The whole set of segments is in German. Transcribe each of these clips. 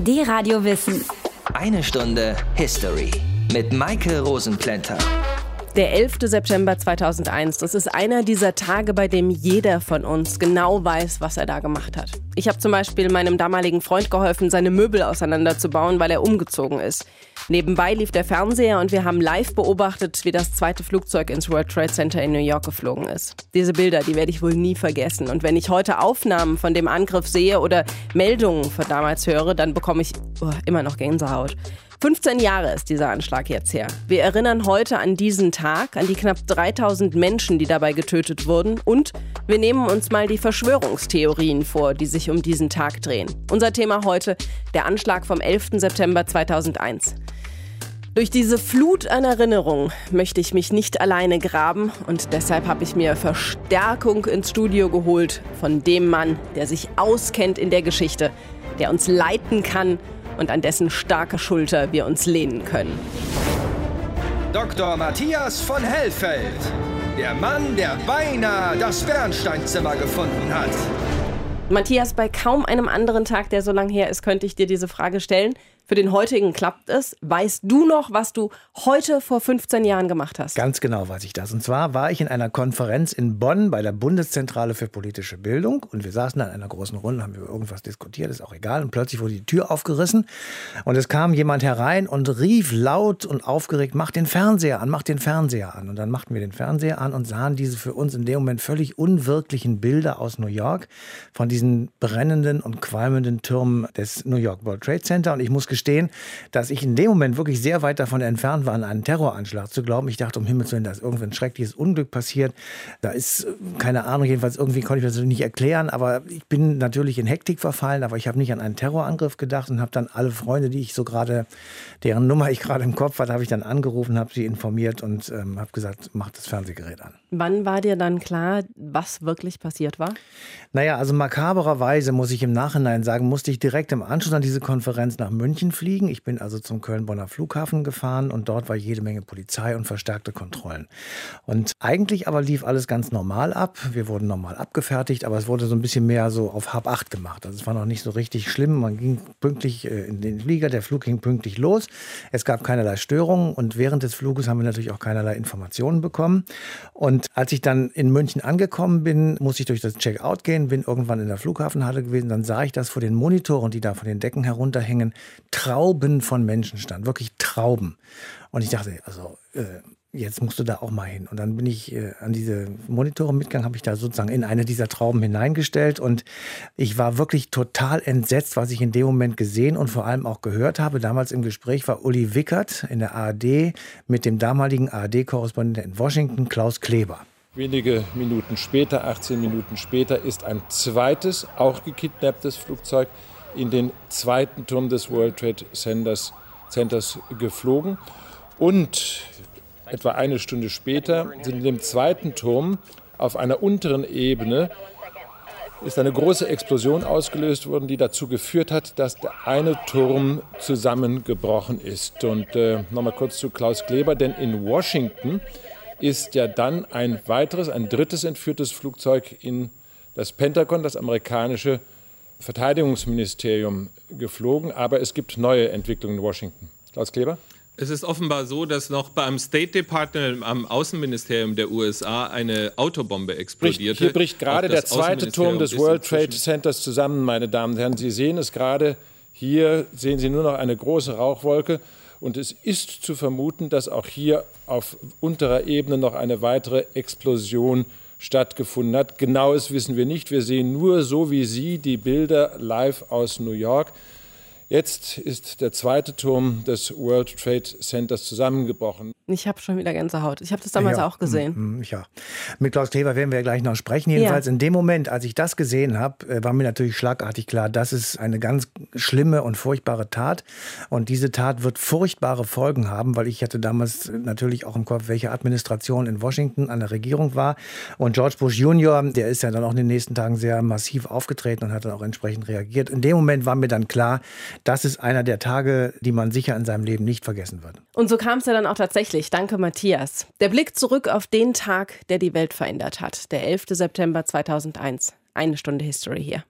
Die Radio Wissen. Eine Stunde History mit Maike Rosenplanter. Der 11. September 2001, das ist einer dieser Tage, bei dem jeder von uns genau weiß, was er da gemacht hat. Ich habe zum Beispiel meinem damaligen Freund geholfen, seine Möbel auseinanderzubauen, weil er umgezogen ist. Nebenbei lief der Fernseher und wir haben live beobachtet, wie das zweite Flugzeug ins World Trade Center in New York geflogen ist. Diese Bilder, die werde ich wohl nie vergessen. Und wenn ich heute Aufnahmen von dem Angriff sehe oder Meldungen von damals höre, dann bekomme ich oh, immer noch Gänsehaut. 15 Jahre ist dieser Anschlag jetzt her. Wir erinnern heute an diesen Tag, an die knapp 3000 Menschen, die dabei getötet wurden und wir nehmen uns mal die Verschwörungstheorien vor, die sich um diesen Tag drehen. Unser Thema heute, der Anschlag vom 11. September 2001. Durch diese Flut an Erinnerungen möchte ich mich nicht alleine graben und deshalb habe ich mir Verstärkung ins Studio geholt von dem Mann, der sich auskennt in der Geschichte, der uns leiten kann und an dessen starke Schulter wir uns lehnen können. Dr. Matthias von Hellfeld, der Mann, der beinahe das Bernsteinzimmer gefunden hat. Matthias, bei kaum einem anderen Tag, der so lang her ist, könnte ich dir diese Frage stellen. Für den heutigen klappt es. Weißt du noch, was du heute vor 15 Jahren gemacht hast? Ganz genau weiß ich das. Und zwar war ich in einer Konferenz in Bonn bei der Bundeszentrale für politische Bildung und wir saßen da in einer großen Runde, haben über irgendwas diskutiert, ist auch egal. Und plötzlich wurde die Tür aufgerissen und es kam jemand herein und rief laut und aufgeregt, mach den Fernseher an, mach den Fernseher an. Und dann machten wir den Fernseher an und sahen diese für uns in dem Moment völlig unwirklichen Bilder aus New York von diesen brennenden und qualmenden Türmen des New York World Trade Center. Und ich muss gestehen, dass ich in dem Moment wirklich sehr weit davon entfernt war, an einen Terroranschlag zu glauben. Ich dachte, um Himmels Willen, da ist irgendwie ein schreckliches Unglück passiert. Da ist, äh, keine Ahnung, jedenfalls irgendwie konnte ich das nicht erklären. Aber ich bin natürlich in Hektik verfallen, aber ich habe nicht an einen Terrorangriff gedacht und habe dann alle Freunde, die ich so gerade, deren Nummer ich gerade im Kopf hatte, habe ich dann angerufen, habe sie informiert und ähm, habe gesagt, mach das Fernsehgerät an. Wann war dir dann klar, was wirklich passiert war? Naja, also makabererweise muss ich im Nachhinein sagen, musste ich direkt im Anschluss an diese Konferenz nach München fliegen. Ich bin also zum Köln-Bonner Flughafen gefahren und dort war jede Menge Polizei und verstärkte Kontrollen. Und eigentlich aber lief alles ganz normal ab. Wir wurden normal abgefertigt, aber es wurde so ein bisschen mehr so auf Hab 8 gemacht. Also es war noch nicht so richtig schlimm. Man ging pünktlich äh, in den Flieger, der Flug ging pünktlich los. Es gab keinerlei Störungen und während des Fluges haben wir natürlich auch keinerlei Informationen bekommen. Und als ich dann in München angekommen bin, musste ich durch das Checkout gehen, bin irgendwann in der Flughafenhalle gewesen, dann sah ich, dass vor den Monitoren, die da von den Decken herunterhängen, Trauben von Menschen standen, wirklich Trauben. Und ich dachte, also äh, jetzt musst du da auch mal hin. Und dann bin ich äh, an diese Monitore mitgegangen, habe ich da sozusagen in eine dieser Trauben hineingestellt und ich war wirklich total entsetzt, was ich in dem Moment gesehen und vor allem auch gehört habe. Damals im Gespräch war Uli Wickert in der ARD mit dem damaligen ARD-Korrespondenten in Washington, Klaus Kleber. Wenige Minuten später, 18 Minuten später, ist ein zweites, auch gekidnapptes Flugzeug in den zweiten Turm des World Trade Centers, Centers geflogen. Und etwa eine Stunde später sind in dem zweiten Turm auf einer unteren Ebene ist eine große Explosion ausgelöst worden, die dazu geführt hat, dass der eine Turm zusammengebrochen ist. Und äh, nochmal kurz zu Klaus Kleber, denn in Washington ist ja dann ein weiteres, ein drittes entführtes Flugzeug in das Pentagon, das amerikanische Verteidigungsministerium, geflogen. Aber es gibt neue Entwicklungen in Washington. Klaus Kleber? Es ist offenbar so, dass noch beim State Department, am Außenministerium der USA, eine Autobombe explodierte. Hier bricht gerade der zweite Turm des World Trade Centers zusammen, meine Damen und Herren. Sie sehen es gerade. Hier sehen Sie nur noch eine große Rauchwolke. Und es ist zu vermuten, dass auch hier auf unterer Ebene noch eine weitere Explosion stattgefunden hat. Genaues wissen wir nicht. Wir sehen nur so wie Sie die Bilder live aus New York. Jetzt ist der zweite Turm des World Trade Centers zusammengebrochen. Ich habe schon wieder Gänsehaut. Ich habe das damals ja. auch gesehen. Mhm, ja. Mit Klaus Kleber werden wir gleich noch sprechen. Jedenfalls ja. in dem Moment, als ich das gesehen habe, äh, war mir natürlich schlagartig klar, das ist eine ganz schlimme und furchtbare Tat. Und diese Tat wird furchtbare Folgen haben, weil ich hatte damals natürlich auch im Kopf, welche Administration in Washington an der Regierung war. Und George Bush Jr., der ist ja dann auch in den nächsten Tagen sehr massiv aufgetreten und hat dann auch entsprechend reagiert. In dem Moment war mir dann klar, das ist einer der Tage, die man sicher in seinem Leben nicht vergessen wird. Und so kam es ja dann auch tatsächlich. Danke, Matthias. Der Blick zurück auf den Tag, der die Welt verändert hat. Der 11. September 2001. Eine Stunde History hier.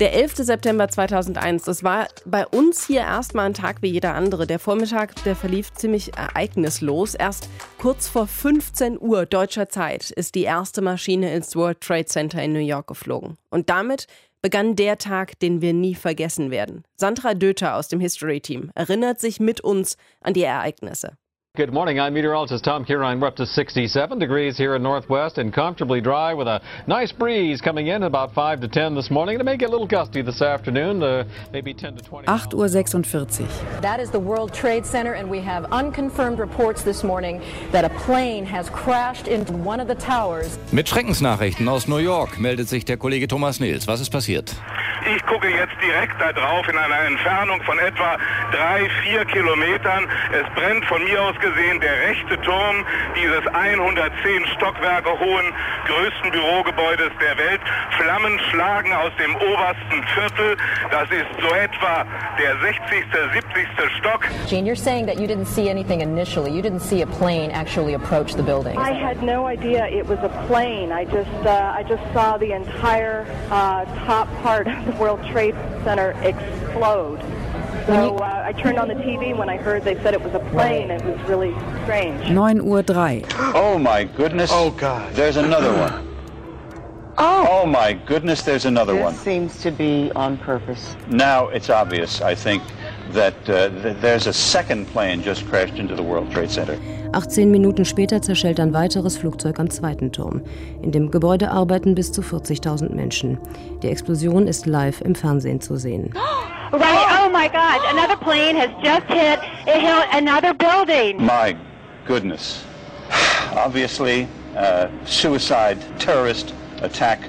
Der 11. September 2001, das war bei uns hier erstmal ein Tag wie jeder andere. Der Vormittag, der verlief ziemlich ereignislos. Erst kurz vor 15 Uhr deutscher Zeit ist die erste Maschine ins World Trade Center in New York geflogen. Und damit begann der Tag, den wir nie vergessen werden. Sandra Döter aus dem History Team erinnert sich mit uns an die Ereignisse. Good morning. I'm meteorologist Tom Kieran. We're up to 67 degrees here in Northwest and comfortably dry with a nice breeze coming in about 5 to 10 this morning. It may get a little gusty this afternoon, uh, maybe 10 to 20. 8 Uhr 46. That is the World Trade Center and we have unconfirmed reports this morning that a plane has crashed into one of the towers. Mit Schreckensnachrichten aus New York meldet sich der Kollege Thomas Nils. Was ist passiert? Ich gucke jetzt direkt da drauf in einer Entfernung von etwa drei, vier Kilometern. Es brennt von mir aus gesehen der rechte Turm dieses 110 Stockwerke hohen größten Bürogebäudes der Welt. Flammen schlagen aus dem obersten Viertel. Das ist so etwa der 60., 70. Stock. Gene, you're saying that you didn't see anything initially. You didn't see a plane actually approach the building. I had no idea it was a plane. I just, uh, I just saw the entire uh, top part of the World Trade Center explode. So uh, I turned on the TV when I heard they said it was a plane. It was really strange. 9 Uhr 3. Oh my goodness. Oh God. There's another one. Oh. Oh my goodness, there's another this one. seems to be on purpose. Now it's obvious, I think, that uh, th- there's a second plane just crashed into the World Trade Center. 18 Minuten später zerschellt ein weiteres Flugzeug am zweiten Turm. In dem Gebäude arbeiten bis zu 40.000 Menschen. Die Explosion ist live im Fernsehen zu sehen. Right. Oh my God! Another plane has just hit. It hit another building. My goodness. Obviously, uh, suicide, terrorist attack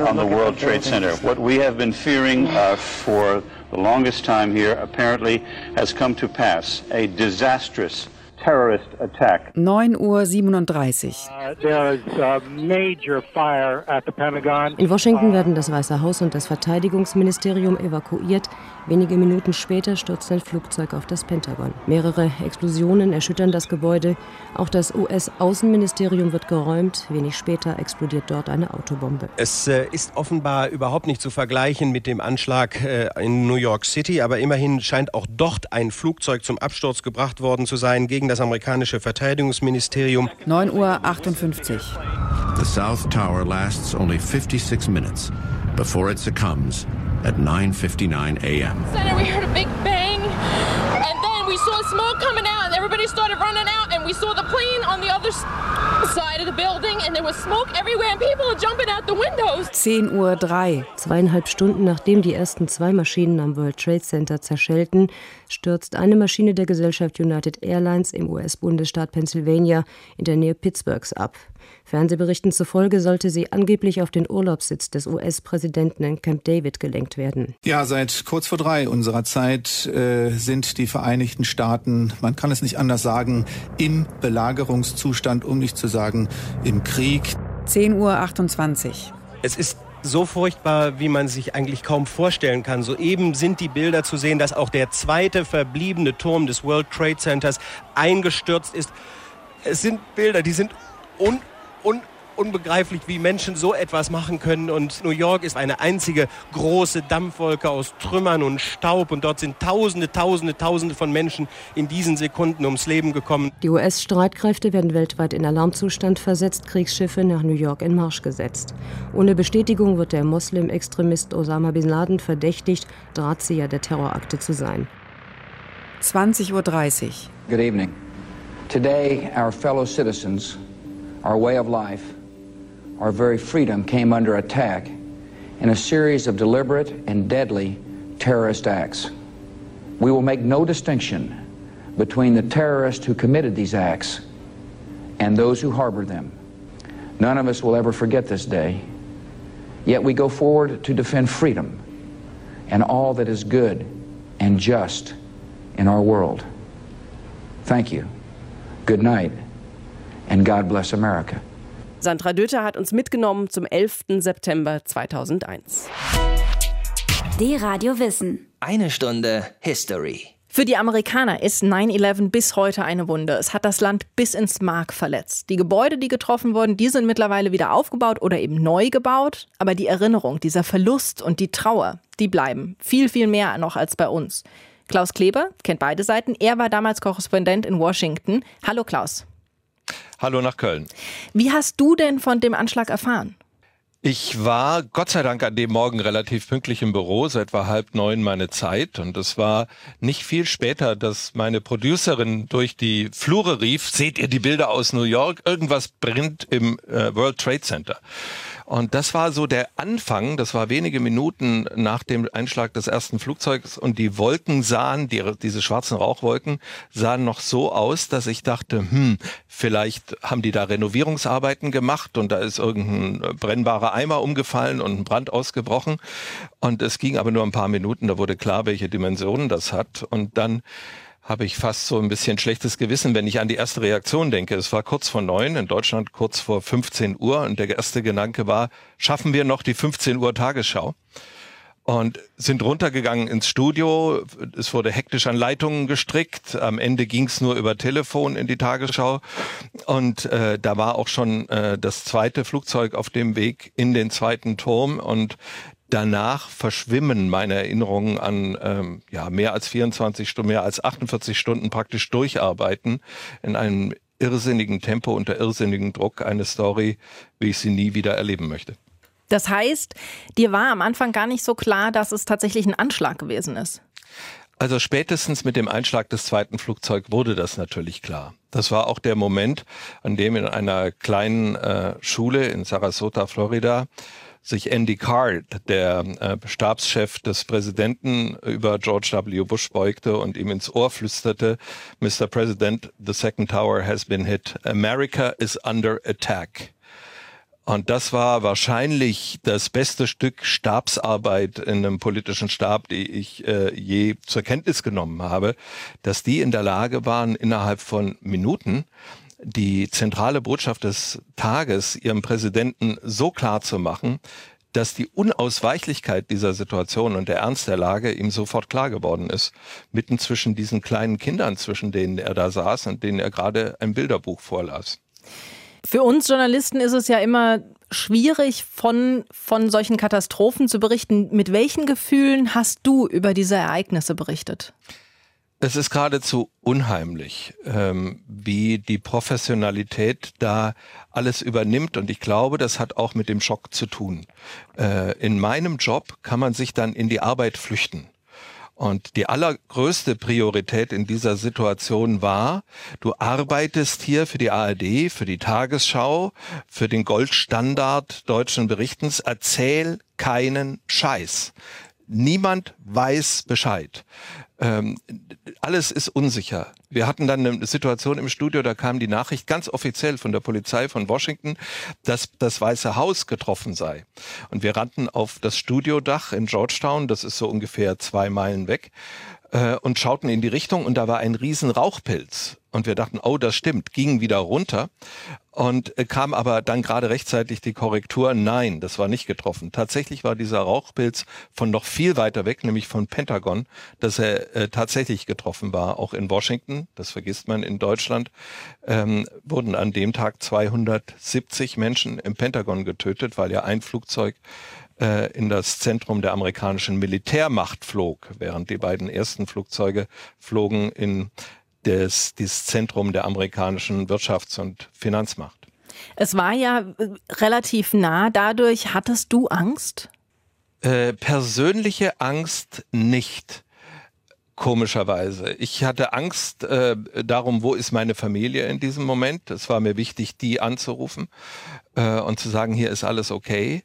on the World Trade Center. What we have been fearing uh, for the longest time here apparently has come to pass. A disastrous terrorist attack. 9 Uhr 37. Uh, there is a major fire at the Pentagon. In Washington werden das Weiße Haus und das Verteidigungsministerium evakuiert. Wenige Minuten später stürzt ein Flugzeug auf das Pentagon. Mehrere Explosionen erschüttern das Gebäude. Auch das US-Außenministerium wird geräumt. Wenig später explodiert dort eine Autobombe. Es äh, ist offenbar überhaupt nicht zu vergleichen mit dem Anschlag äh, in New York City, aber immerhin scheint auch dort ein Flugzeug zum Absturz gebracht worden zu sein gegen das amerikanische Verteidigungsministerium. 9 Uhr 58. The South Tower lasts only 56 minutes before it succumbs at 9:59 a.m. We heard a big bang, and then we saw smoke coming out, everybody started running out, and we saw the plane on the other side of the building, and there was smoke everywhere, and people are jumping out the windows. 10 Uhr 3. Zweieinhalb Stunden nachdem die ersten zwei Maschinen am World Trade Center zerschellten, stürzt eine Maschine der Gesellschaft United Airlines im US-Bundesstaat Pennsylvania in der Nähe Pittsburghs ab. Fernsehberichten zufolge sollte sie angeblich auf den Urlaubssitz des US-Präsidenten in Camp David gelenkt werden. Ja, seit kurz vor drei unserer Zeit äh, sind die Vereinigten Staaten, man kann es nicht anders sagen, im Belagerungszustand, um nicht zu sagen im Krieg. 10 Uhr 28. Es ist so furchtbar, wie man sich eigentlich kaum vorstellen kann. Soeben sind die Bilder zu sehen, dass auch der zweite verbliebene Turm des World Trade Centers eingestürzt ist. Es sind Bilder, die sind un, un, unbegreiflich, wie Menschen so etwas machen können. Und New York ist eine einzige große Dampfwolke aus Trümmern und Staub. Und dort sind Tausende, Tausende, Tausende von Menschen in diesen Sekunden ums Leben gekommen. Die US-Streitkräfte werden weltweit in Alarmzustand versetzt, Kriegsschiffe nach New York in Marsch gesetzt. Ohne Bestätigung wird der Moslem-Extremist Osama Bin Laden verdächtigt, Drahtzieher der Terrorakte zu sein. 20.30 Uhr. Good evening. Today, our fellow citizens, our way of life, our very freedom came under attack in a series of deliberate and deadly terrorist acts. We will make no distinction between the terrorists who committed these acts and those who harbor them. None of us will ever forget this day. Yet we go forward to defend freedom and all that is good and just in our world. Thank you. Good night, and God bless America. Sandra Döter hat uns mitgenommen zum 11. September 2001. Die Radio Wissen. Eine Stunde History. Für die Amerikaner ist 9-11 bis heute eine Wunde. Es hat das Land bis ins Mark verletzt. Die Gebäude, die getroffen wurden, die sind mittlerweile wieder aufgebaut oder eben neu gebaut. Aber die Erinnerung, dieser Verlust und die Trauer, die bleiben. Viel, viel mehr noch als bei uns. Klaus Kleber kennt beide Seiten. Er war damals Korrespondent in Washington. Hallo Klaus. Hallo nach Köln. Wie hast du denn von dem Anschlag erfahren? Ich war Gott sei Dank an dem Morgen relativ pünktlich im Büro, seit war halb neun meine Zeit. Und es war nicht viel später, dass meine Producerin durch die Flure rief, seht ihr die Bilder aus New York? Irgendwas brennt im äh, World Trade Center. Und das war so der Anfang, das war wenige Minuten nach dem Einschlag des ersten Flugzeugs und die Wolken sahen, die, diese schwarzen Rauchwolken sahen noch so aus, dass ich dachte, hm, vielleicht haben die da Renovierungsarbeiten gemacht und da ist irgendein brennbarer Eimer umgefallen und ein Brand ausgebrochen. Und es ging aber nur ein paar Minuten, da wurde klar, welche Dimensionen das hat. Und dann habe ich fast so ein bisschen schlechtes Gewissen, wenn ich an die erste Reaktion denke. Es war kurz vor neun, in Deutschland kurz vor 15 Uhr und der erste Gedanke war, schaffen wir noch die 15 Uhr Tagesschau? Und sind runtergegangen ins Studio. Es wurde hektisch an Leitungen gestrickt. Am Ende ging es nur über Telefon in die Tagesschau. Und äh, da war auch schon äh, das zweite Flugzeug auf dem Weg in den zweiten Turm. Und danach verschwimmen meine Erinnerungen an ähm, ja mehr als 24 Stunden, mehr als 48 Stunden praktisch durcharbeiten in einem irrsinnigen Tempo unter irrsinnigen Druck eine Story, wie ich sie nie wieder erleben möchte. Das heißt, dir war am Anfang gar nicht so klar, dass es tatsächlich ein Anschlag gewesen ist. Also spätestens mit dem Einschlag des zweiten Flugzeugs wurde das natürlich klar. Das war auch der Moment, an dem in einer kleinen äh, Schule in Sarasota, Florida, sich Andy Card, der äh, Stabschef des Präsidenten, über George W. Bush beugte und ihm ins Ohr flüsterte, Mr. President, the second tower has been hit. America is under attack. Und das war wahrscheinlich das beste Stück Stabsarbeit in einem politischen Stab, die ich äh, je zur Kenntnis genommen habe, dass die in der Lage waren, innerhalb von Minuten die zentrale Botschaft des Tages ihrem Präsidenten so klar zu machen, dass die Unausweichlichkeit dieser Situation und der Ernst der Lage ihm sofort klar geworden ist, mitten zwischen diesen kleinen Kindern, zwischen denen er da saß und denen er gerade ein Bilderbuch vorlas. Für uns Journalisten ist es ja immer schwierig, von, von solchen Katastrophen zu berichten. Mit welchen Gefühlen hast du über diese Ereignisse berichtet? Es ist geradezu unheimlich, ähm, wie die Professionalität da alles übernimmt. Und ich glaube, das hat auch mit dem Schock zu tun. Äh, in meinem Job kann man sich dann in die Arbeit flüchten. Und die allergrößte Priorität in dieser Situation war, du arbeitest hier für die ARD, für die Tagesschau, für den Goldstandard deutschen Berichtens, erzähl keinen Scheiß. Niemand weiß Bescheid. Ähm, alles ist unsicher. Wir hatten dann eine Situation im Studio, da kam die Nachricht ganz offiziell von der Polizei von Washington, dass das Weiße Haus getroffen sei. Und wir rannten auf das Studiodach in Georgetown, das ist so ungefähr zwei Meilen weg, äh, und schauten in die Richtung und da war ein riesen Rauchpilz. Und wir dachten, oh, das stimmt, gingen wieder runter und äh, kam aber dann gerade rechtzeitig die Korrektur, nein, das war nicht getroffen. Tatsächlich war dieser Rauchpilz von noch viel weiter weg, nämlich von Pentagon, dass er äh, tatsächlich getroffen war, auch in Washington, das vergisst man in Deutschland, ähm, wurden an dem Tag 270 Menschen im Pentagon getötet, weil ja ein Flugzeug äh, in das Zentrum der amerikanischen Militärmacht flog, während die beiden ersten Flugzeuge flogen in das, das Zentrum der amerikanischen Wirtschafts- und Finanzmacht. Es war ja äh, relativ nah. Dadurch hattest du Angst? Äh, persönliche Angst nicht komischerweise. Ich hatte Angst äh, darum, wo ist meine Familie in diesem Moment. Es war mir wichtig, die anzurufen äh, und zu sagen, hier ist alles okay.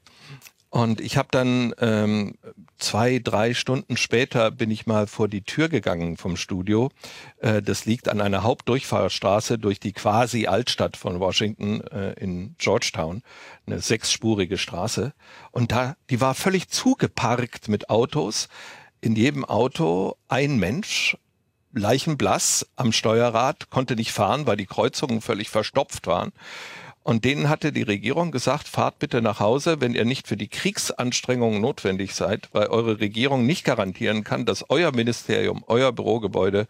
Und ich habe dann ähm, zwei, drei Stunden später bin ich mal vor die Tür gegangen vom Studio. Äh, das liegt an einer Hauptdurchfahrstraße durch die quasi Altstadt von Washington äh, in Georgetown, eine sechsspurige Straße. Und da, die war völlig zugeparkt mit Autos. In jedem Auto ein Mensch, leichenblass am Steuerrad, konnte nicht fahren, weil die Kreuzungen völlig verstopft waren. Und denen hatte die Regierung gesagt, fahrt bitte nach Hause, wenn ihr nicht für die Kriegsanstrengungen notwendig seid, weil eure Regierung nicht garantieren kann, dass euer Ministerium, euer Bürogebäude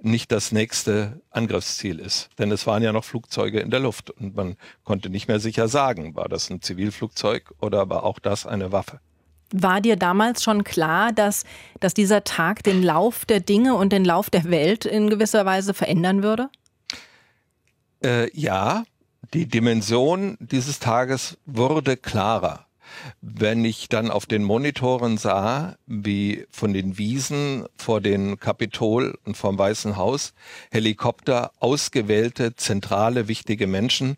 nicht das nächste Angriffsziel ist. Denn es waren ja noch Flugzeuge in der Luft und man konnte nicht mehr sicher sagen, war das ein Zivilflugzeug oder war auch das eine Waffe. War dir damals schon klar, dass, dass dieser Tag den Lauf der Dinge und den Lauf der Welt in gewisser Weise verändern würde? Äh, ja, die Dimension dieses Tages wurde klarer. Wenn ich dann auf den Monitoren sah, wie von den Wiesen vor dem Kapitol und vom Weißen Haus Helikopter ausgewählte, zentrale, wichtige Menschen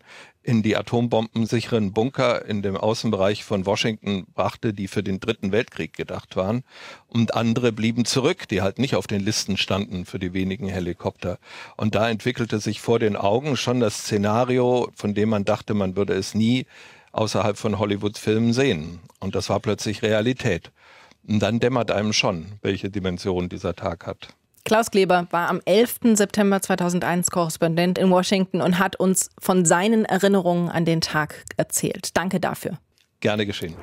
in die atombombensicheren Bunker in dem Außenbereich von Washington brachte, die für den Dritten Weltkrieg gedacht waren. Und andere blieben zurück, die halt nicht auf den Listen standen für die wenigen Helikopter. Und da entwickelte sich vor den Augen schon das Szenario, von dem man dachte, man würde es nie außerhalb von Hollywood-Filmen sehen. Und das war plötzlich Realität. Und dann dämmert einem schon, welche Dimension dieser Tag hat. Klaus Kleber war am 11. September 2001 Korrespondent in Washington und hat uns von seinen Erinnerungen an den Tag erzählt. Danke dafür. Gerne geschehen.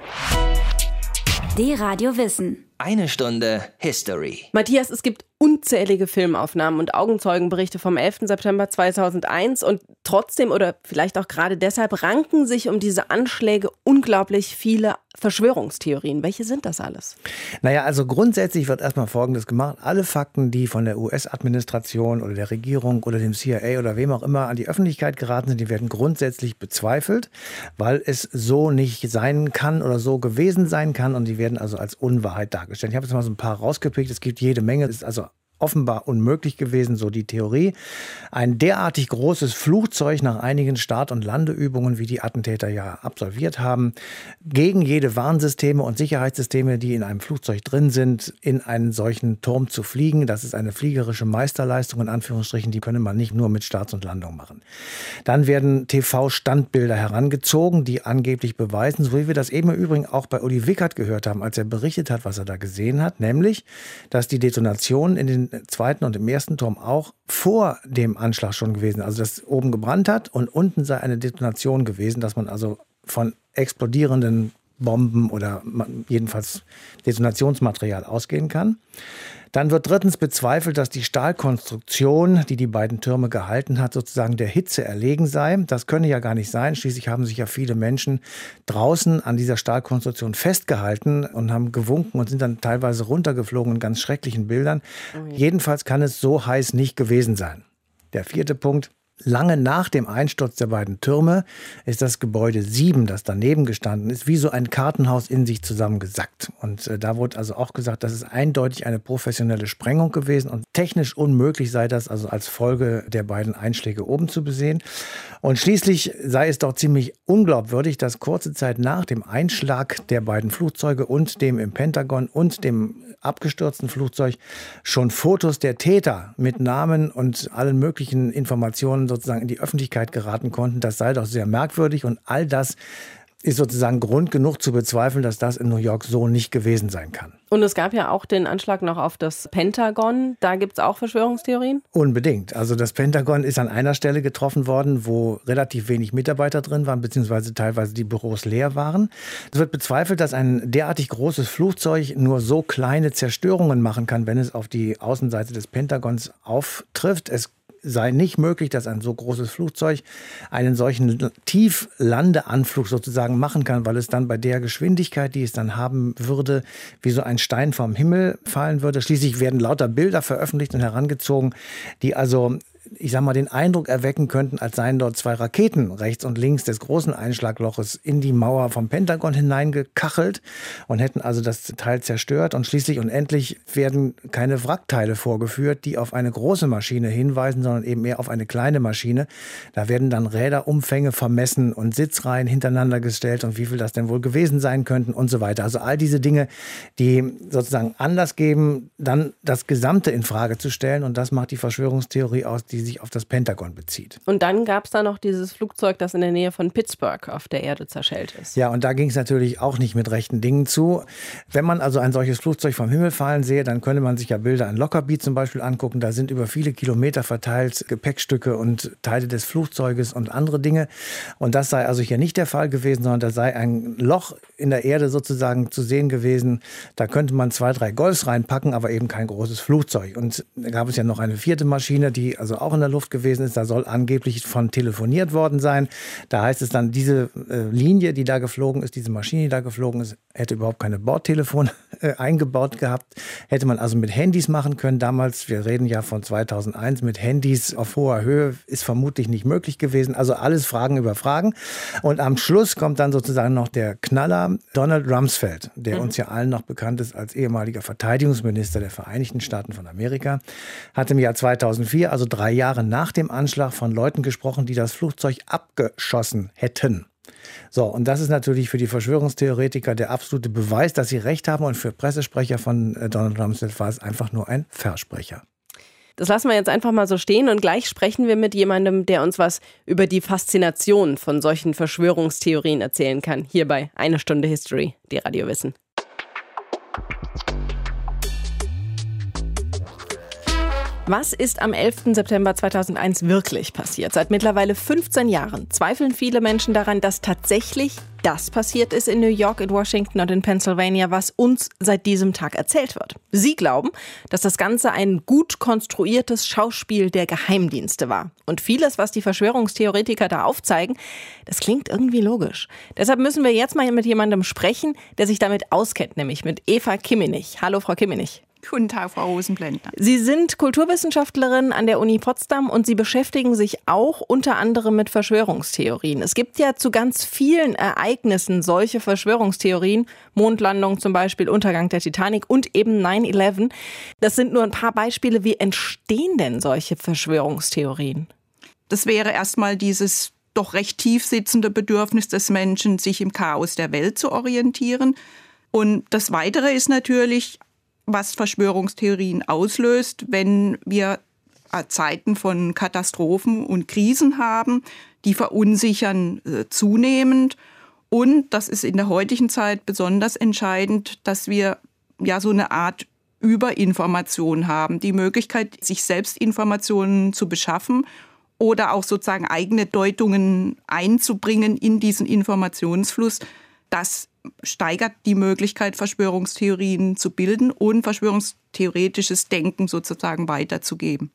Die Radio Wissen. Eine Stunde History. Matthias, es gibt unzählige Filmaufnahmen und Augenzeugenberichte vom 11. September 2001 und trotzdem oder vielleicht auch gerade deshalb ranken sich um diese Anschläge unglaublich viele Verschwörungstheorien. Welche sind das alles? Naja, also grundsätzlich wird erstmal Folgendes gemacht. Alle Fakten, die von der US-Administration oder der Regierung oder dem CIA oder wem auch immer an die Öffentlichkeit geraten sind, die werden grundsätzlich bezweifelt, weil es so nicht sein kann oder so gewesen sein kann und die werden also als Unwahrheit dargestellt. Ich habe jetzt mal so ein paar rausgepickt. Es gibt jede Menge. Es ist also offenbar unmöglich gewesen, so die Theorie. Ein derartig großes Flugzeug nach einigen Start- und Landeübungen, wie die Attentäter ja absolviert haben, gegen jede Warnsysteme und Sicherheitssysteme, die in einem Flugzeug drin sind, in einen solchen Turm zu fliegen. Das ist eine fliegerische Meisterleistung, in Anführungsstrichen, die könne man nicht nur mit Starts und Landung machen. Dann werden TV-Standbilder herangezogen, die angeblich beweisen, so wie wir das eben im Übrigen auch bei Uli Wickert gehört haben, als er berichtet hat, was er da gesehen hat, nämlich, dass die Detonation in den zweiten und im ersten Turm auch vor dem Anschlag schon gewesen. Also dass oben gebrannt hat und unten sei eine Detonation gewesen, dass man also von explodierenden Bomben oder jedenfalls Detonationsmaterial ausgehen kann. Dann wird drittens bezweifelt, dass die Stahlkonstruktion, die die beiden Türme gehalten hat, sozusagen der Hitze erlegen sei. Das könne ja gar nicht sein. Schließlich haben sich ja viele Menschen draußen an dieser Stahlkonstruktion festgehalten und haben gewunken und sind dann teilweise runtergeflogen in ganz schrecklichen Bildern. Mhm. Jedenfalls kann es so heiß nicht gewesen sein. Der vierte Punkt. Lange nach dem Einsturz der beiden Türme ist das Gebäude 7, das daneben gestanden ist, wie so ein Kartenhaus in sich zusammengesackt. Und äh, da wurde also auch gesagt, das ist eindeutig eine professionelle Sprengung gewesen und technisch unmöglich sei das also als Folge der beiden Einschläge oben zu besehen. Und schließlich sei es doch ziemlich unglaubwürdig, dass kurze Zeit nach dem Einschlag der beiden Flugzeuge und dem im Pentagon und dem abgestürzten Flugzeug schon Fotos der Täter mit Namen und allen möglichen Informationen sozusagen in die Öffentlichkeit geraten konnten. Das sei doch sehr merkwürdig und all das ist sozusagen Grund genug zu bezweifeln, dass das in New York so nicht gewesen sein kann. Und es gab ja auch den Anschlag noch auf das Pentagon. Da gibt es auch Verschwörungstheorien? Unbedingt. Also das Pentagon ist an einer Stelle getroffen worden, wo relativ wenig Mitarbeiter drin waren, beziehungsweise teilweise die Büros leer waren. Es wird bezweifelt, dass ein derartig großes Flugzeug nur so kleine Zerstörungen machen kann, wenn es auf die Außenseite des Pentagons auftrifft. Es sei nicht möglich, dass ein so großes Flugzeug einen solchen Tieflandeanflug sozusagen machen kann, weil es dann bei der Geschwindigkeit, die es dann haben würde, wie so ein Stein vom Himmel fallen würde. Schließlich werden lauter Bilder veröffentlicht und herangezogen, die also ich sag mal, den Eindruck erwecken könnten, als seien dort zwei Raketen rechts und links des großen Einschlagloches in die Mauer vom Pentagon hineingekachelt und hätten also das Teil zerstört. Und schließlich und endlich werden keine Wrackteile vorgeführt, die auf eine große Maschine hinweisen, sondern eben eher auf eine kleine Maschine. Da werden dann Räderumfänge vermessen und Sitzreihen hintereinander gestellt und wie viel das denn wohl gewesen sein könnten und so weiter. Also all diese Dinge, die sozusagen Anlass geben, dann das Gesamte in Frage zu stellen. Und das macht die Verschwörungstheorie aus, die die sich auf das Pentagon bezieht. Und dann gab es da noch dieses Flugzeug, das in der Nähe von Pittsburgh auf der Erde zerschellt ist. Ja, und da ging es natürlich auch nicht mit rechten Dingen zu. Wenn man also ein solches Flugzeug vom Himmel fallen sehe, dann könnte man sich ja Bilder an Lockerbie zum Beispiel angucken. Da sind über viele Kilometer verteilt Gepäckstücke und Teile des Flugzeuges und andere Dinge. Und das sei also hier nicht der Fall gewesen, sondern da sei ein Loch in der Erde sozusagen zu sehen gewesen. Da könnte man zwei, drei Golfs reinpacken, aber eben kein großes Flugzeug. Und da gab es ja noch eine vierte Maschine, die also auch in der Luft gewesen ist. Da soll angeblich von telefoniert worden sein. Da heißt es dann, diese äh, Linie, die da geflogen ist, diese Maschine, die da geflogen ist, hätte überhaupt keine Bordtelefone äh, eingebaut gehabt. Hätte man also mit Handys machen können. Damals, wir reden ja von 2001, mit Handys auf hoher Höhe ist vermutlich nicht möglich gewesen. Also alles Fragen über Fragen. Und am Schluss kommt dann sozusagen noch der Knaller Donald Rumsfeld, der mhm. uns ja allen noch bekannt ist als ehemaliger Verteidigungsminister der Vereinigten Staaten von Amerika, hat im Jahr 2004, also drei Jahre nach dem Anschlag, von Leuten gesprochen, die das Flugzeug abgeschossen hätten. So, und das ist natürlich für die Verschwörungstheoretiker der absolute Beweis, dass sie recht haben. Und für Pressesprecher von äh, Donald Rumsfeld war es einfach nur ein Versprecher. Das lassen wir jetzt einfach mal so stehen und gleich sprechen wir mit jemandem, der uns was über die Faszination von solchen Verschwörungstheorien erzählen kann. Hier bei Eine Stunde History, die Radio Wissen. Was ist am 11. September 2001 wirklich passiert? Seit mittlerweile 15 Jahren zweifeln viele Menschen daran, dass tatsächlich das passiert ist in New York, in Washington und in Pennsylvania, was uns seit diesem Tag erzählt wird. Sie glauben, dass das Ganze ein gut konstruiertes Schauspiel der Geheimdienste war. Und vieles, was die Verschwörungstheoretiker da aufzeigen, das klingt irgendwie logisch. Deshalb müssen wir jetzt mal mit jemandem sprechen, der sich damit auskennt, nämlich mit Eva Kimmenich. Hallo, Frau Kimmenich. Guten Tag, Frau Rosenblendner. Sie sind Kulturwissenschaftlerin an der Uni Potsdam und Sie beschäftigen sich auch unter anderem mit Verschwörungstheorien. Es gibt ja zu ganz vielen Ereignissen solche Verschwörungstheorien. Mondlandung zum Beispiel, Untergang der Titanic und eben 9-11. Das sind nur ein paar Beispiele. Wie entstehen denn solche Verschwörungstheorien? Das wäre erstmal dieses doch recht tief sitzende Bedürfnis des Menschen, sich im Chaos der Welt zu orientieren. Und das Weitere ist natürlich was Verschwörungstheorien auslöst, wenn wir äh, Zeiten von Katastrophen und Krisen haben, die verunsichern äh, zunehmend. Und das ist in der heutigen Zeit besonders entscheidend, dass wir ja so eine Art Überinformation haben, die Möglichkeit, sich selbst Informationen zu beschaffen oder auch sozusagen eigene Deutungen einzubringen in diesen Informationsfluss. Das steigert die Möglichkeit, Verschwörungstheorien zu bilden und verschwörungstheoretisches Denken sozusagen weiterzugeben.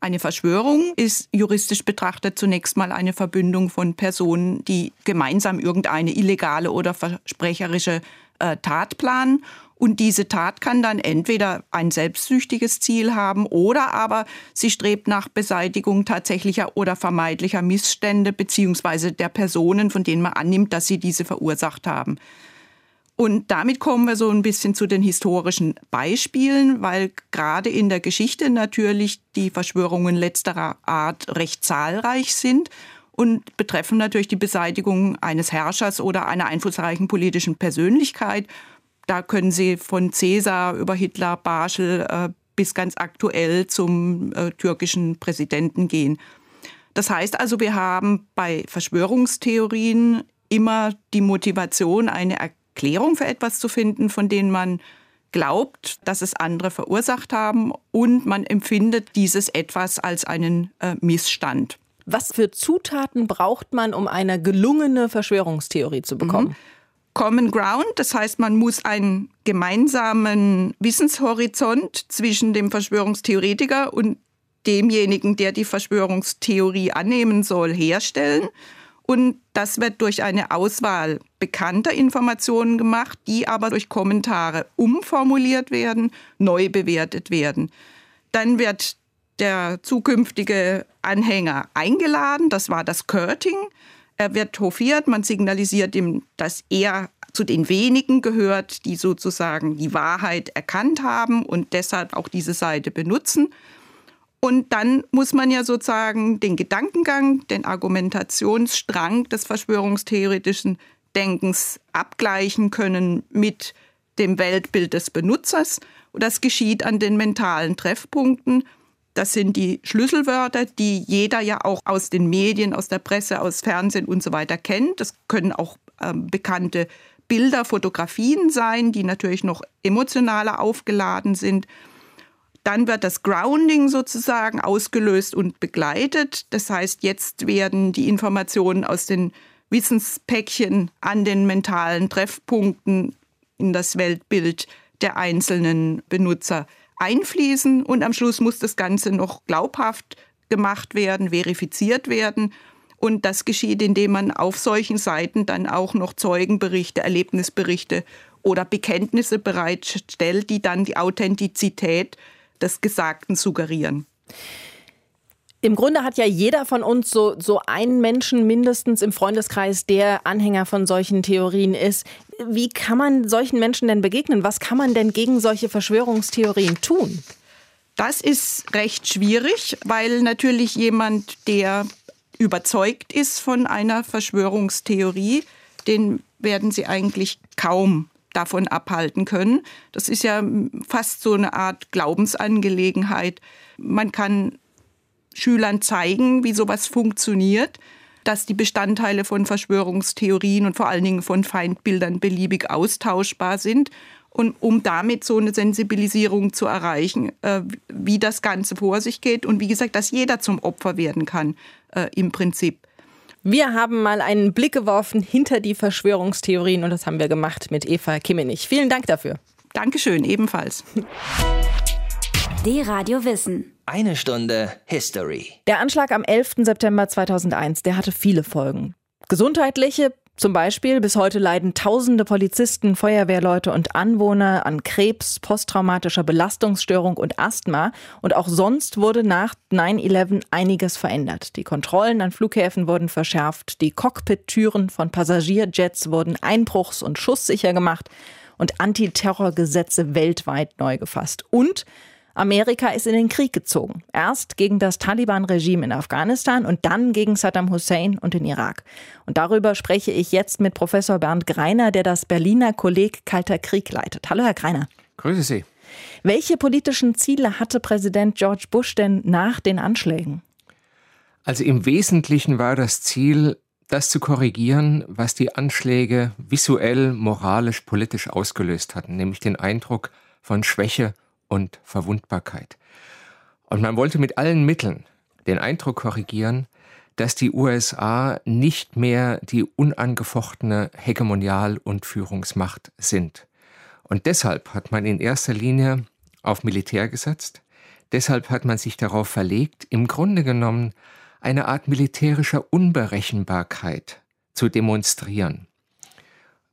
Eine Verschwörung ist juristisch betrachtet zunächst mal eine Verbündung von Personen, die gemeinsam irgendeine illegale oder versprecherische äh, Tat planen und diese Tat kann dann entweder ein selbstsüchtiges Ziel haben oder aber sie strebt nach Beseitigung tatsächlicher oder vermeidlicher Missstände beziehungsweise der Personen, von denen man annimmt, dass sie diese verursacht haben. Und damit kommen wir so ein bisschen zu den historischen Beispielen, weil gerade in der Geschichte natürlich die Verschwörungen letzterer Art recht zahlreich sind und betreffen natürlich die Beseitigung eines Herrschers oder einer einflussreichen politischen Persönlichkeit da können Sie von Cäsar über Hitler, Barschel äh, bis ganz aktuell zum äh, türkischen Präsidenten gehen. Das heißt also, wir haben bei Verschwörungstheorien immer die Motivation, eine Erklärung für etwas zu finden, von denen man glaubt, dass es andere verursacht haben und man empfindet dieses etwas als einen äh, Missstand. Was für Zutaten braucht man, um eine gelungene Verschwörungstheorie zu bekommen? Mhm. Common Ground. Das heißt, man muss einen gemeinsamen Wissenshorizont zwischen dem Verschwörungstheoretiker und demjenigen, der die Verschwörungstheorie annehmen soll, herstellen. Und das wird durch eine Auswahl bekannter Informationen gemacht, die aber durch Kommentare umformuliert werden, neu bewertet werden. Dann wird der zukünftige Anhänger eingeladen, das war das Curting. Er wird hofiert, man signalisiert ihm, dass er zu den wenigen gehört, die sozusagen die Wahrheit erkannt haben und deshalb auch diese Seite benutzen. Und dann muss man ja sozusagen den Gedankengang, den Argumentationsstrang des verschwörungstheoretischen Denkens abgleichen können mit dem Weltbild des Benutzers. Und das geschieht an den mentalen Treffpunkten. Das sind die Schlüsselwörter, die jeder ja auch aus den Medien, aus der Presse, aus Fernsehen und so weiter kennt. Das können auch ähm, bekannte Bilder, Fotografien sein, die natürlich noch emotionaler aufgeladen sind. Dann wird das Grounding sozusagen ausgelöst und begleitet. Das heißt, jetzt werden die Informationen aus den Wissenspäckchen an den mentalen Treffpunkten in das Weltbild der einzelnen Benutzer einfließen und am Schluss muss das Ganze noch glaubhaft gemacht werden, verifiziert werden. Und das geschieht, indem man auf solchen Seiten dann auch noch Zeugenberichte, Erlebnisberichte oder Bekenntnisse bereitstellt, die dann die Authentizität des Gesagten suggerieren. Im Grunde hat ja jeder von uns so, so einen Menschen mindestens im Freundeskreis, der Anhänger von solchen Theorien ist. Wie kann man solchen Menschen denn begegnen? Was kann man denn gegen solche Verschwörungstheorien tun? Das ist recht schwierig, weil natürlich jemand, der überzeugt ist von einer Verschwörungstheorie, den werden sie eigentlich kaum davon abhalten können. Das ist ja fast so eine Art Glaubensangelegenheit. Man kann Schülern zeigen, wie sowas funktioniert, dass die Bestandteile von Verschwörungstheorien und vor allen Dingen von Feindbildern beliebig austauschbar sind und um damit so eine Sensibilisierung zu erreichen, äh, wie das Ganze vor sich geht und wie gesagt, dass jeder zum Opfer werden kann äh, im Prinzip. Wir haben mal einen Blick geworfen hinter die Verschwörungstheorien und das haben wir gemacht mit Eva Kimmenich. Vielen Dank dafür. Dankeschön, ebenfalls. Die Radio Wissen. Eine Stunde History. Der Anschlag am 11. September 2001, der hatte viele Folgen. Gesundheitliche, zum Beispiel, bis heute leiden tausende Polizisten, Feuerwehrleute und Anwohner an Krebs, posttraumatischer Belastungsstörung und Asthma. Und auch sonst wurde nach 9-11 einiges verändert. Die Kontrollen an Flughäfen wurden verschärft, die Cockpit-Türen von Passagierjets wurden einbruchs- und schusssicher gemacht und Antiterrorgesetze weltweit neu gefasst. Und Amerika ist in den Krieg gezogen. Erst gegen das Taliban-Regime in Afghanistan und dann gegen Saddam Hussein und den Irak. Und darüber spreche ich jetzt mit Professor Bernd Greiner, der das Berliner Kolleg Kalter Krieg leitet. Hallo, Herr Greiner. Grüße Sie. Welche politischen Ziele hatte Präsident George Bush denn nach den Anschlägen? Also im Wesentlichen war das Ziel, das zu korrigieren, was die Anschläge visuell, moralisch, politisch ausgelöst hatten, nämlich den Eindruck von Schwäche und Verwundbarkeit. Und man wollte mit allen Mitteln den Eindruck korrigieren, dass die USA nicht mehr die unangefochtene Hegemonial- und Führungsmacht sind. Und deshalb hat man in erster Linie auf Militär gesetzt. Deshalb hat man sich darauf verlegt, im Grunde genommen eine Art militärischer Unberechenbarkeit zu demonstrieren.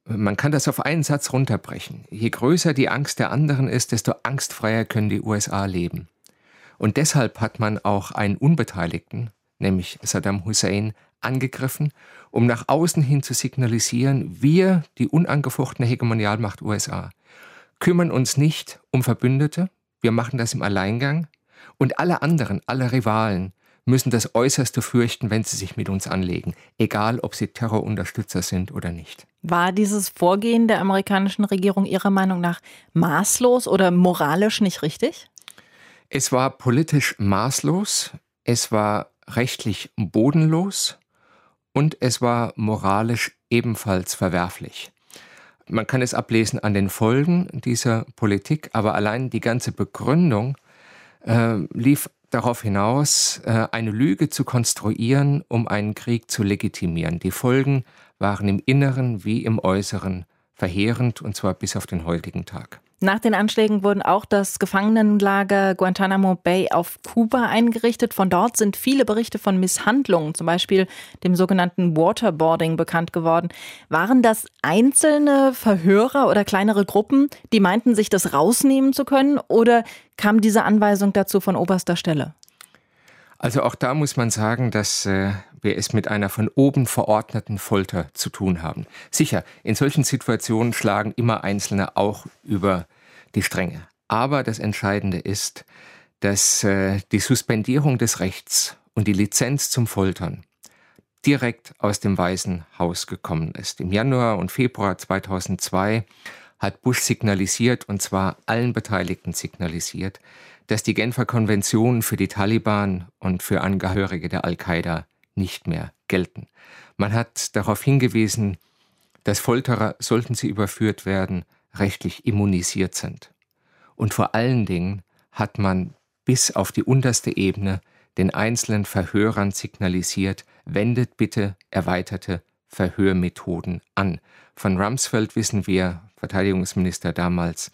Man kann das auf einen Satz runterbrechen. Je größer die Angst der anderen ist, desto angstfreier können die USA leben. Und deshalb hat man auch einen Unbeteiligten, nämlich Saddam Hussein, angegriffen, um nach außen hin zu signalisieren, wir, die unangefochtene Hegemonialmacht USA, kümmern uns nicht um Verbündete, wir machen das im Alleingang und alle anderen, alle Rivalen, müssen das Äußerste fürchten, wenn sie sich mit uns anlegen, egal ob sie Terrorunterstützer sind oder nicht. War dieses Vorgehen der amerikanischen Regierung Ihrer Meinung nach maßlos oder moralisch nicht richtig? Es war politisch maßlos, es war rechtlich bodenlos und es war moralisch ebenfalls verwerflich. Man kann es ablesen an den Folgen dieser Politik, aber allein die ganze Begründung äh, lief darauf hinaus, äh, eine Lüge zu konstruieren, um einen Krieg zu legitimieren. Die Folgen waren im Inneren wie im Äußeren verheerend, und zwar bis auf den heutigen Tag. Nach den Anschlägen wurden auch das Gefangenenlager Guantanamo Bay auf Kuba eingerichtet. Von dort sind viele Berichte von Misshandlungen, zum Beispiel dem sogenannten Waterboarding, bekannt geworden. Waren das einzelne Verhörer oder kleinere Gruppen, die meinten, sich das rausnehmen zu können? Oder kam diese Anweisung dazu von oberster Stelle? Also auch da muss man sagen, dass äh, wir es mit einer von oben verordneten Folter zu tun haben. Sicher, in solchen Situationen schlagen immer Einzelne auch über die Stränge. Aber das Entscheidende ist, dass äh, die Suspendierung des Rechts und die Lizenz zum Foltern direkt aus dem Weißen Haus gekommen ist. Im Januar und Februar 2002 hat Bush signalisiert, und zwar allen Beteiligten signalisiert, dass die Genfer Konventionen für die Taliban und für Angehörige der Al-Qaida nicht mehr gelten. Man hat darauf hingewiesen, dass Folterer, sollten sie überführt werden, rechtlich immunisiert sind. Und vor allen Dingen hat man bis auf die unterste Ebene den einzelnen Verhörern signalisiert, wendet bitte erweiterte Verhörmethoden an. Von Rumsfeld wissen wir, Verteidigungsminister damals,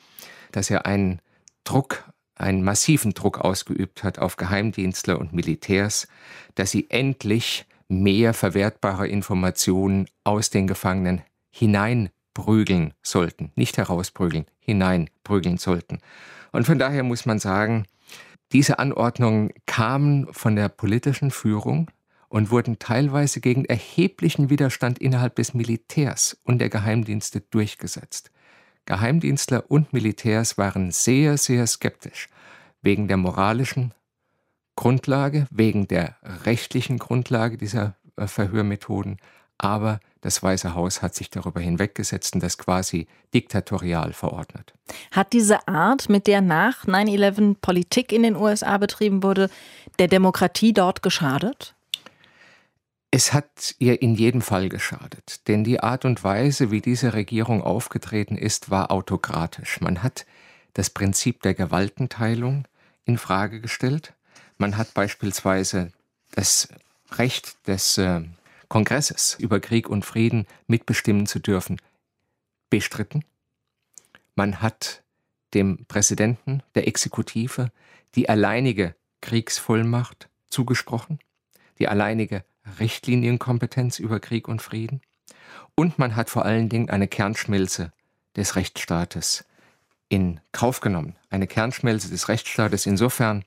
dass er einen Druck, einen massiven Druck ausgeübt hat auf Geheimdienstler und Militärs, dass sie endlich mehr verwertbare Informationen aus den Gefangenen hineinprügeln sollten, nicht herausprügeln, hineinprügeln sollten. Und von daher muss man sagen, diese Anordnungen kamen von der politischen Führung und wurden teilweise gegen erheblichen Widerstand innerhalb des Militärs und der Geheimdienste durchgesetzt. Geheimdienstler und Militärs waren sehr, sehr skeptisch wegen der moralischen Grundlage, wegen der rechtlichen Grundlage dieser äh, Verhörmethoden, aber das Weiße Haus hat sich darüber hinweggesetzt und das quasi diktatorial verordnet. Hat diese Art, mit der nach 9-11 Politik in den USA betrieben wurde, der Demokratie dort geschadet? Es hat ihr in jedem Fall geschadet, denn die Art und Weise, wie diese Regierung aufgetreten ist, war autokratisch. Man hat das Prinzip der Gewaltenteilung in Frage gestellt. Man hat beispielsweise das Recht des äh, Kongresses über Krieg und Frieden mitbestimmen zu dürfen, bestritten. Man hat dem Präsidenten der Exekutive die alleinige Kriegsvollmacht zugesprochen, die alleinige Richtlinienkompetenz über Krieg und Frieden. Und man hat vor allen Dingen eine Kernschmelze des Rechtsstaates in Kauf genommen. Eine Kernschmelze des Rechtsstaates insofern,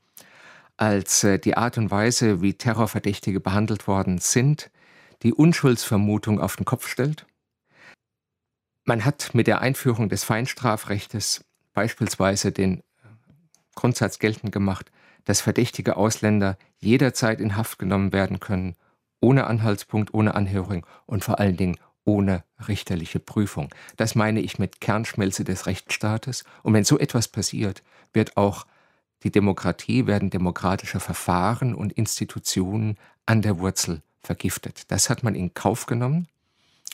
als äh, die Art und Weise, wie Terrorverdächtige behandelt worden sind, die Unschuldsvermutung auf den Kopf stellt. Man hat mit der Einführung des Feinstrafrechtes beispielsweise den Grundsatz geltend gemacht, dass verdächtige Ausländer jederzeit in Haft genommen werden können, ohne Anhaltspunkt, ohne Anhörung und vor allen Dingen ohne richterliche Prüfung. Das meine ich mit Kernschmelze des Rechtsstaates. Und wenn so etwas passiert, wird auch die Demokratie, werden demokratische Verfahren und Institutionen an der Wurzel vergiftet. Das hat man in Kauf genommen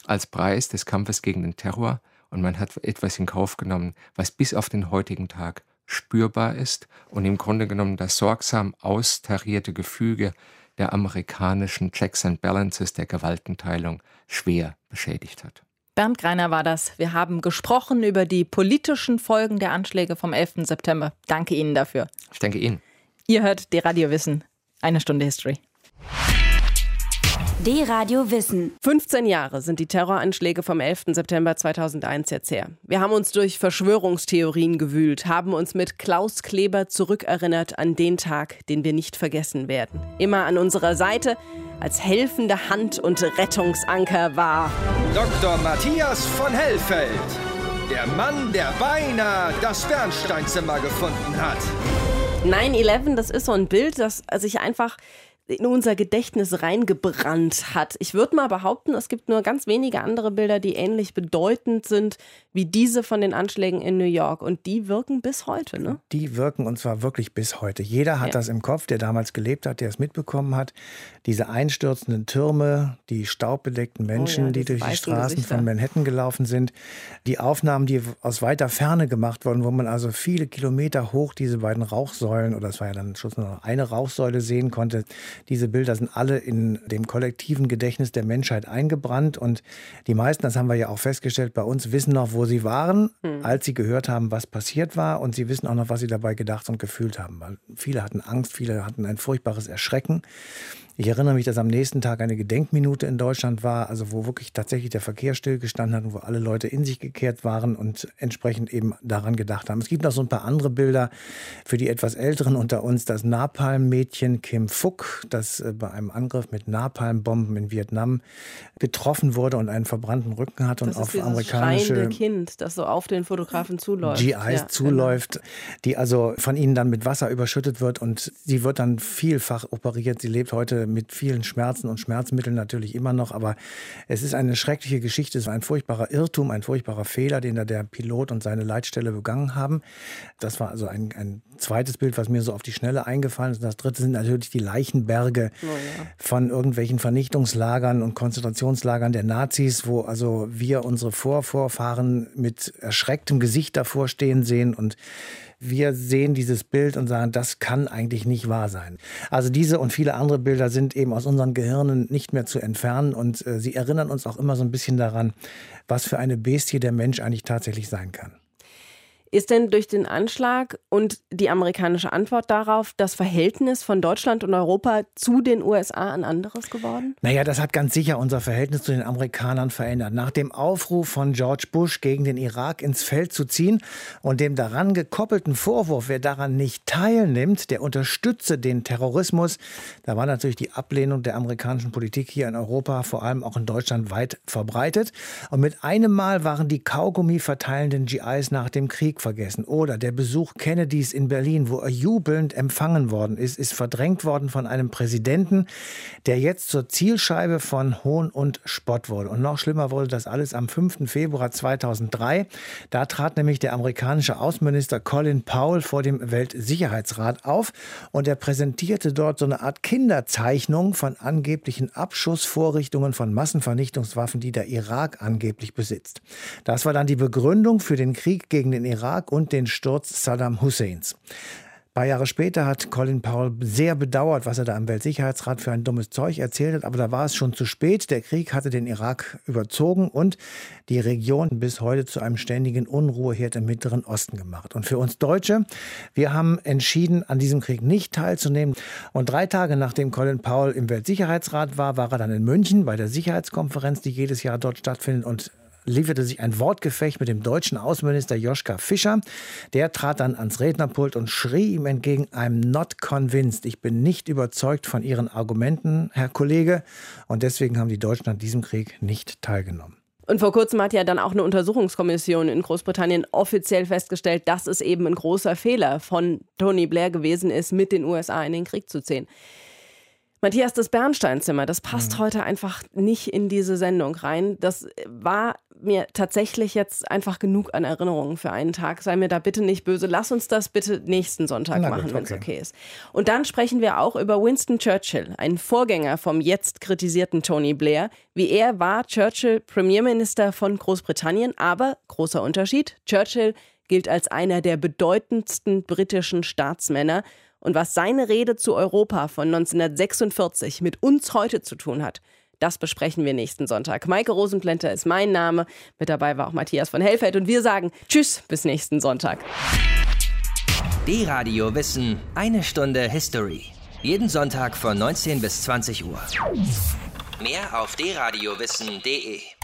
als Preis des Kampfes gegen den Terror und man hat etwas in Kauf genommen, was bis auf den heutigen Tag spürbar ist und im Grunde genommen das sorgsam austarierte Gefüge der amerikanischen Checks and Balances der Gewaltenteilung schwer beschädigt hat. Bernd Greiner war das. Wir haben gesprochen über die politischen Folgen der Anschläge vom 11. September. Danke Ihnen dafür. Ich danke Ihnen. Ihr hört die Radio Wissen. Eine Stunde History. D-Radio Wissen. 15 Jahre sind die Terroranschläge vom 11. September 2001 jetzt her. Wir haben uns durch Verschwörungstheorien gewühlt, haben uns mit Klaus Kleber zurückerinnert an den Tag, den wir nicht vergessen werden. Immer an unserer Seite, als helfende Hand und Rettungsanker war Dr. Matthias von Hellfeld, der Mann, der beinahe das Bernsteinzimmer gefunden hat. 9-11, das ist so ein Bild, das sich einfach in unser Gedächtnis reingebrannt hat. Ich würde mal behaupten, es gibt nur ganz wenige andere Bilder, die ähnlich bedeutend sind wie diese von den Anschlägen in New York. Und die wirken bis heute, ne? Die wirken und zwar wirklich bis heute. Jeder hat ja. das im Kopf, der damals gelebt hat, der es mitbekommen hat. Diese einstürzenden Türme, die staubbedeckten Menschen, oh ja, die durch die Straßen Gesichter. von Manhattan gelaufen sind. Die Aufnahmen, die aus weiter Ferne gemacht wurden, wo man also viele Kilometer hoch diese beiden Rauchsäulen, oder es war ja dann schon noch eine Rauchsäule sehen konnte diese Bilder sind alle in dem kollektiven Gedächtnis der Menschheit eingebrannt und die meisten, das haben wir ja auch festgestellt, bei uns wissen noch, wo sie waren, hm. als sie gehört haben, was passiert war und sie wissen auch noch, was sie dabei gedacht und gefühlt haben. Weil viele hatten Angst, viele hatten ein furchtbares Erschrecken. Ich erinnere mich, dass am nächsten Tag eine Gedenkminute in Deutschland war, also wo wirklich tatsächlich der Verkehr stillgestanden hat und wo alle Leute in sich gekehrt waren und entsprechend eben daran gedacht haben. Es gibt noch so ein paar andere Bilder für die etwas Älteren unter uns. Das Napalm-Mädchen Kim Phuc, das äh, bei einem Angriff mit Napalmbomben in Vietnam betroffen wurde und einen verbrannten Rücken hat und das auf ist amerikanische Kind, das so auf den Fotografen zuläuft. GIs ja, zuläuft, genau. die also von ihnen dann mit Wasser überschüttet wird und sie wird dann vielfach operiert. Sie lebt heute mit vielen Schmerzen und Schmerzmitteln natürlich immer noch. Aber es ist eine schreckliche Geschichte, es ist ein furchtbarer Irrtum, ein furchtbarer Fehler, den da der Pilot und seine Leitstelle begangen haben. Das war also ein, ein zweites Bild, was mir so auf die Schnelle eingefallen ist. Und das dritte sind natürlich die Leichenberge oh ja. von irgendwelchen Vernichtungslagern und Konzentrationslagern der Nazis, wo also wir unsere Vorvorfahren mit erschrecktem Gesicht davor stehen sehen und wir sehen dieses Bild und sagen, das kann eigentlich nicht wahr sein. Also diese und viele andere Bilder sind eben aus unseren Gehirnen nicht mehr zu entfernen und äh, sie erinnern uns auch immer so ein bisschen daran, was für eine Bestie der Mensch eigentlich tatsächlich sein kann. Ist denn durch den Anschlag und die amerikanische Antwort darauf das Verhältnis von Deutschland und Europa zu den USA ein anderes geworden? Naja, das hat ganz sicher unser Verhältnis zu den Amerikanern verändert. Nach dem Aufruf von George Bush gegen den Irak ins Feld zu ziehen und dem daran gekoppelten Vorwurf, wer daran nicht teilnimmt, der unterstütze den Terrorismus, da war natürlich die Ablehnung der amerikanischen Politik hier in Europa, vor allem auch in Deutschland, weit verbreitet. Und mit einem Mal waren die Kaugummi verteilenden GIs nach dem Krieg vergessen. Oder der Besuch Kennedys in Berlin, wo er jubelnd empfangen worden ist, ist verdrängt worden von einem Präsidenten, der jetzt zur Zielscheibe von Hohn und Spott wurde. Und noch schlimmer wurde das alles am 5. Februar 2003. Da trat nämlich der amerikanische Außenminister Colin Powell vor dem Weltsicherheitsrat auf und er präsentierte dort so eine Art Kinderzeichnung von angeblichen Abschussvorrichtungen von Massenvernichtungswaffen, die der Irak angeblich besitzt. Das war dann die Begründung für den Krieg gegen den Irak Irak und den Sturz Saddam Husseins. Ein paar Jahre später hat Colin Powell sehr bedauert, was er da im Weltsicherheitsrat für ein dummes Zeug erzählt hat, aber da war es schon zu spät. Der Krieg hatte den Irak überzogen und die Region bis heute zu einem ständigen Unruheherd im Mittleren Osten gemacht. Und für uns Deutsche, wir haben entschieden, an diesem Krieg nicht teilzunehmen. Und drei Tage nachdem Colin Powell im Weltsicherheitsrat war, war er dann in München bei der Sicherheitskonferenz, die jedes Jahr dort stattfindet und lieferte sich ein Wortgefecht mit dem deutschen Außenminister Joschka Fischer. Der trat dann ans Rednerpult und schrie ihm entgegen, I'm not convinced. Ich bin nicht überzeugt von Ihren Argumenten, Herr Kollege. Und deswegen haben die Deutschen an diesem Krieg nicht teilgenommen. Und vor kurzem hat ja dann auch eine Untersuchungskommission in Großbritannien offiziell festgestellt, dass es eben ein großer Fehler von Tony Blair gewesen ist, mit den USA in den Krieg zu ziehen. Matthias, das Bernsteinzimmer, das passt mhm. heute einfach nicht in diese Sendung rein. Das war mir tatsächlich jetzt einfach genug an Erinnerungen für einen Tag. Sei mir da bitte nicht böse. Lass uns das bitte nächsten Sonntag Na machen, wenn es okay. okay ist. Und dann sprechen wir auch über Winston Churchill, einen Vorgänger vom jetzt kritisierten Tony Blair. Wie er war Churchill Premierminister von Großbritannien, aber großer Unterschied, Churchill gilt als einer der bedeutendsten britischen Staatsmänner und was seine Rede zu Europa von 1946 mit uns heute zu tun hat, das besprechen wir nächsten Sonntag. Maike Rosenplenter ist mein Name. Mit dabei war auch Matthias von Hellfeld und wir sagen Tschüss bis nächsten Sonntag. D-Radio Wissen, eine Stunde History. Jeden Sonntag von 19 bis 20 Uhr. Mehr auf dradiowissen.de